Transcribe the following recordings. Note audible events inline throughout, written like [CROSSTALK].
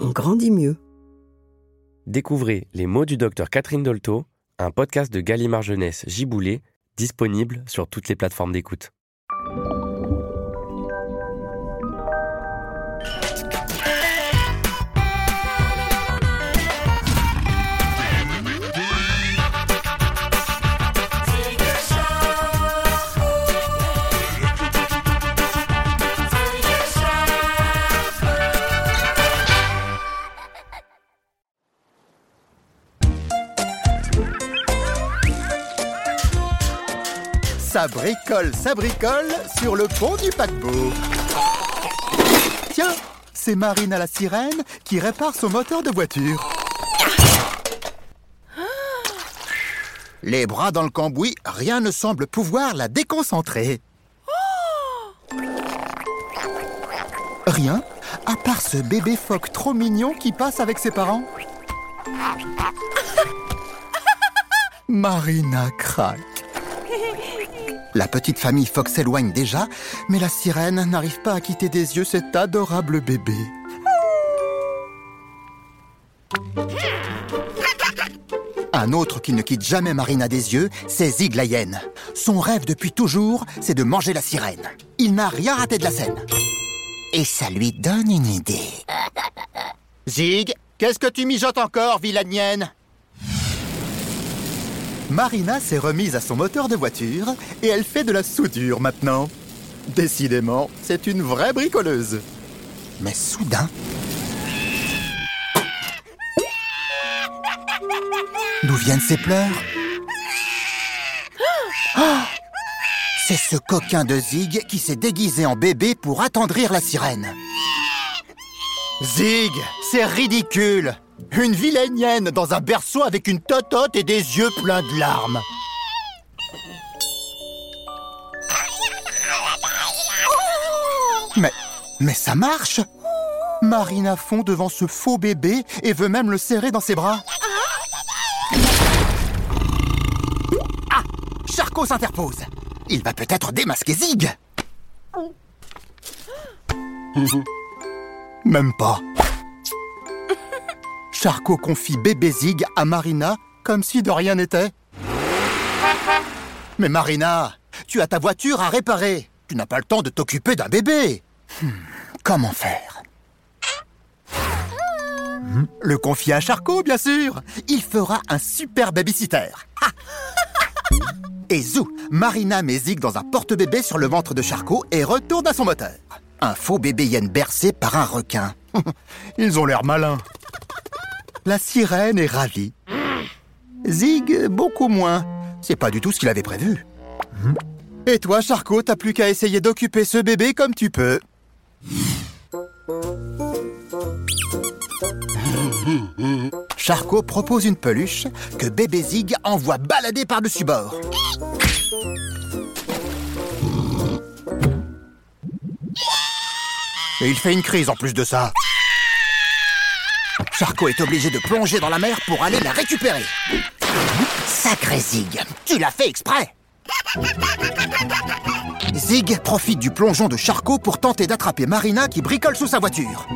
on grandit mieux. Découvrez Les mots du docteur Catherine Dolto, un podcast de Gallimard Jeunesse Giboulé, disponible sur toutes les plateformes d'écoute. Ça bricole, ça bricole sur le pont du paquebot. Tiens, c'est Marine à la sirène qui répare son moteur de voiture. Les bras dans le cambouis, rien ne semble pouvoir la déconcentrer. Rien, à part ce bébé phoque trop mignon qui passe avec ses parents. Marina craque. La petite famille Fox s'éloigne déjà, mais la sirène n'arrive pas à quitter des yeux cet adorable bébé. Un autre qui ne quitte jamais Marina des yeux, c'est Zig la hyène. Son rêve depuis toujours, c'est de manger la sirène. Il n'a rien raté de la scène. Et ça lui donne une idée. Zig, qu'est-ce que tu mijotes encore, vilaine Marina s'est remise à son moteur de voiture et elle fait de la soudure maintenant. Décidément, c'est une vraie bricoleuse. Mais soudain... D'où viennent ces pleurs? Oh C'est ce coquin de Zig qui s'est déguisé en bébé pour attendrir la sirène. Zig, c'est ridicule Une vilaine hyène dans un berceau avec une totote et des yeux pleins de larmes. Mais, mais ça marche Marina fond devant ce faux bébé et veut même le serrer dans ses bras. Ah Charcot s'interpose. Il va peut-être démasquer Zig. Même pas. Charcot confie bébé Zig à Marina comme si de rien n'était. Mais Marina, tu as ta voiture à réparer. Tu n'as pas le temps de t'occuper d'un bébé. Hmm, comment faire? Le confier à Charcot, bien sûr. Il fera un super babysitter. Et zou, Marina met Zig dans un porte-bébé sur le ventre de Charcot et retourne à son moteur. Un faux bébé hyène bercé par un requin. [LAUGHS] Ils ont l'air malins. La sirène est ravie. Zig, beaucoup moins. C'est pas du tout ce qu'il avait prévu. Et toi, Charcot, t'as plus qu'à essayer d'occuper ce bébé comme tu peux. Charcot propose une peluche que bébé Zig envoie balader par-dessus bord. Et il fait une crise en plus de ça. Charcot est obligé de plonger dans la mer pour aller la récupérer. Sacré Zig, tu l'as fait exprès Zig profite du plongeon de Charcot pour tenter d'attraper Marina qui bricole sous sa voiture.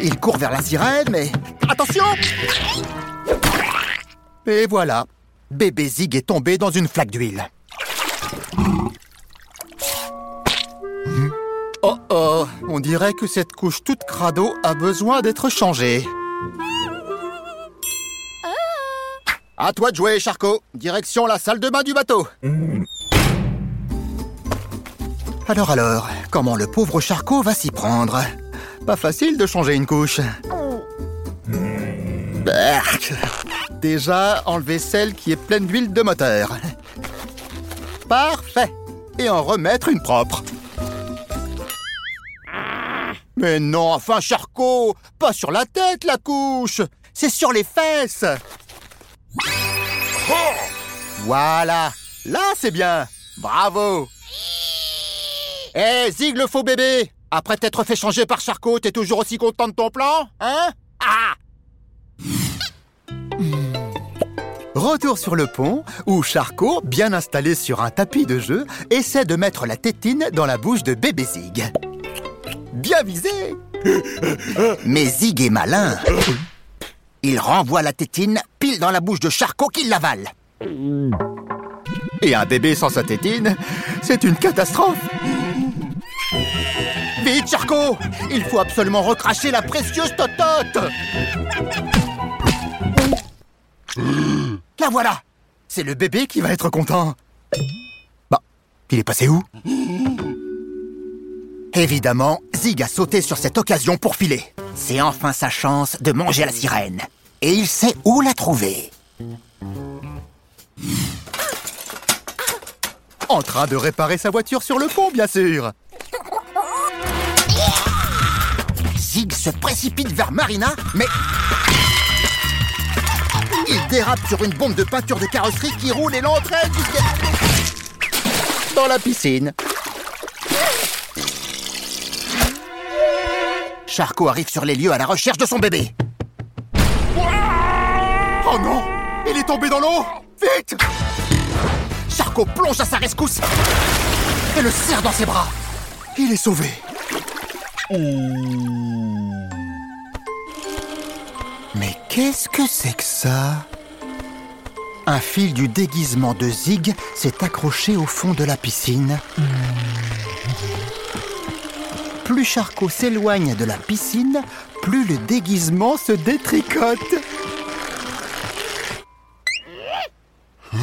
Il court vers la sirène, mais... Attention Et voilà, bébé Zig est tombé dans une flaque d'huile. Oh oh, on dirait que cette couche toute crado a besoin d'être changée. À toi de jouer, Charcot. Direction la salle de bain du bateau. Alors alors, comment le pauvre Charcot va s'y prendre? Pas facile de changer une couche. Berk. Déjà, enlever celle qui est pleine d'huile de moteur. Parfait. Et en remettre une propre. Mais non, enfin, Charcot Pas sur la tête, la couche. C'est sur les fesses. Voilà. Là, c'est bien. Bravo. Hé, Zig le faux bébé. Après t'être fait changer par Charcot, t'es toujours aussi content de ton plan Hein? Ah. Retour sur le pont, où Charcot, bien installé sur un tapis de jeu, essaie de mettre la tétine dans la bouche de bébé Zig. Bien visé Mais Zig est malin. Il renvoie la tétine pile dans la bouche de Charcot qui l'avale. Et un bébé sans sa tétine, c'est une catastrophe. Vite, Charcot Il faut absolument recracher la précieuse totote La voilà C'est le bébé qui va être content. Bah, il est passé où? Évidemment, Zig a sauté sur cette occasion pour filer. C'est enfin sa chance de manger la sirène. Et il sait où la trouver. En train de réparer sa voiture sur le pont, bien sûr. Zig se précipite vers Marina, mais... Il dérape sur une bombe de peinture de carrosserie qui roule et l'entraîne dans la piscine. Charcot arrive sur les lieux à la recherche de son bébé. Oh non Il est tombé dans l'eau Vite Charcot plonge à sa rescousse et le serre dans ses bras. Il est sauvé. Mais qu'est-ce que c'est que ça? Un fil du déguisement de Zig s'est accroché au fond de la piscine. Plus Charcot s'éloigne de la piscine, plus le déguisement se détricote. [LAUGHS]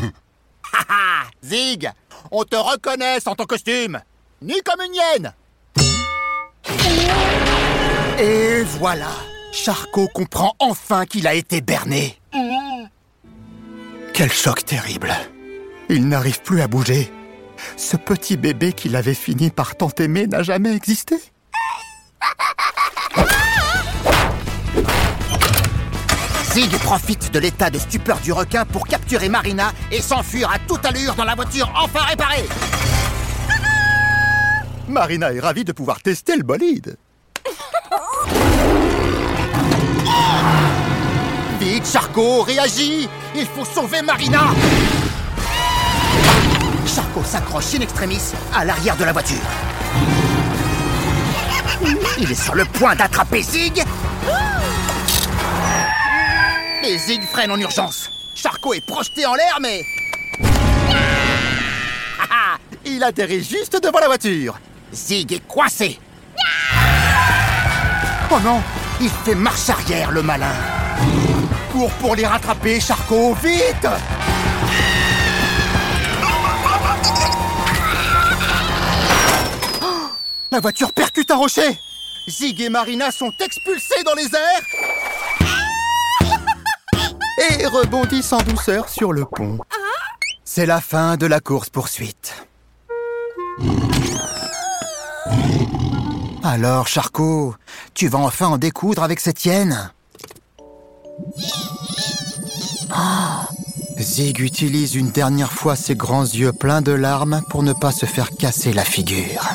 Zig On te reconnaît sans ton costume Ni comme une hyène Et voilà Charcot comprend enfin qu'il a été berné. Quel choc terrible Il n'arrive plus à bouger. Ce petit bébé qu'il avait fini par tant aimer n'a jamais existé. Zig profite de l'état de stupeur du requin pour capturer Marina et s'enfuir à toute allure dans la voiture enfin réparée. Marina est ravie de pouvoir tester le bolide. Vite, Charcot, réagis Il faut sauver Marina Charcot s'accroche in extremis à l'arrière de la voiture. Il est sur le point d'attraper Zig. Et Zig freine en urgence. Charcot est projeté en l'air, mais... Ah, ah, il atterrit juste devant la voiture. Zig est coincé. Oh non Il fait marche arrière, le malin. Cours pour les rattraper, Charcot, vite La voiture percute un rocher Zig et Marina sont expulsés dans les airs [LAUGHS] et rebondissent en douceur sur le pont. C'est la fin de la course-poursuite. Alors, Charcot, tu vas enfin en découdre avec cette hyène Oh, Zig utilise une dernière fois ses grands yeux pleins de larmes pour ne pas se faire casser la figure.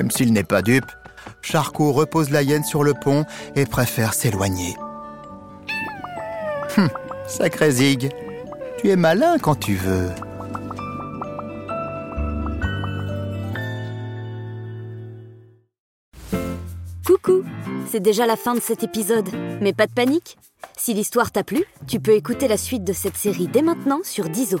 Même s'il n'est pas dupe, Charcot repose la hyène sur le pont et préfère s'éloigner. Hum, sacré Zig, tu es malin quand tu veux. Coucou C'est déjà la fin de cet épisode, mais pas de panique Si l'histoire t'a plu, tu peux écouter la suite de cette série dès maintenant sur Dizo.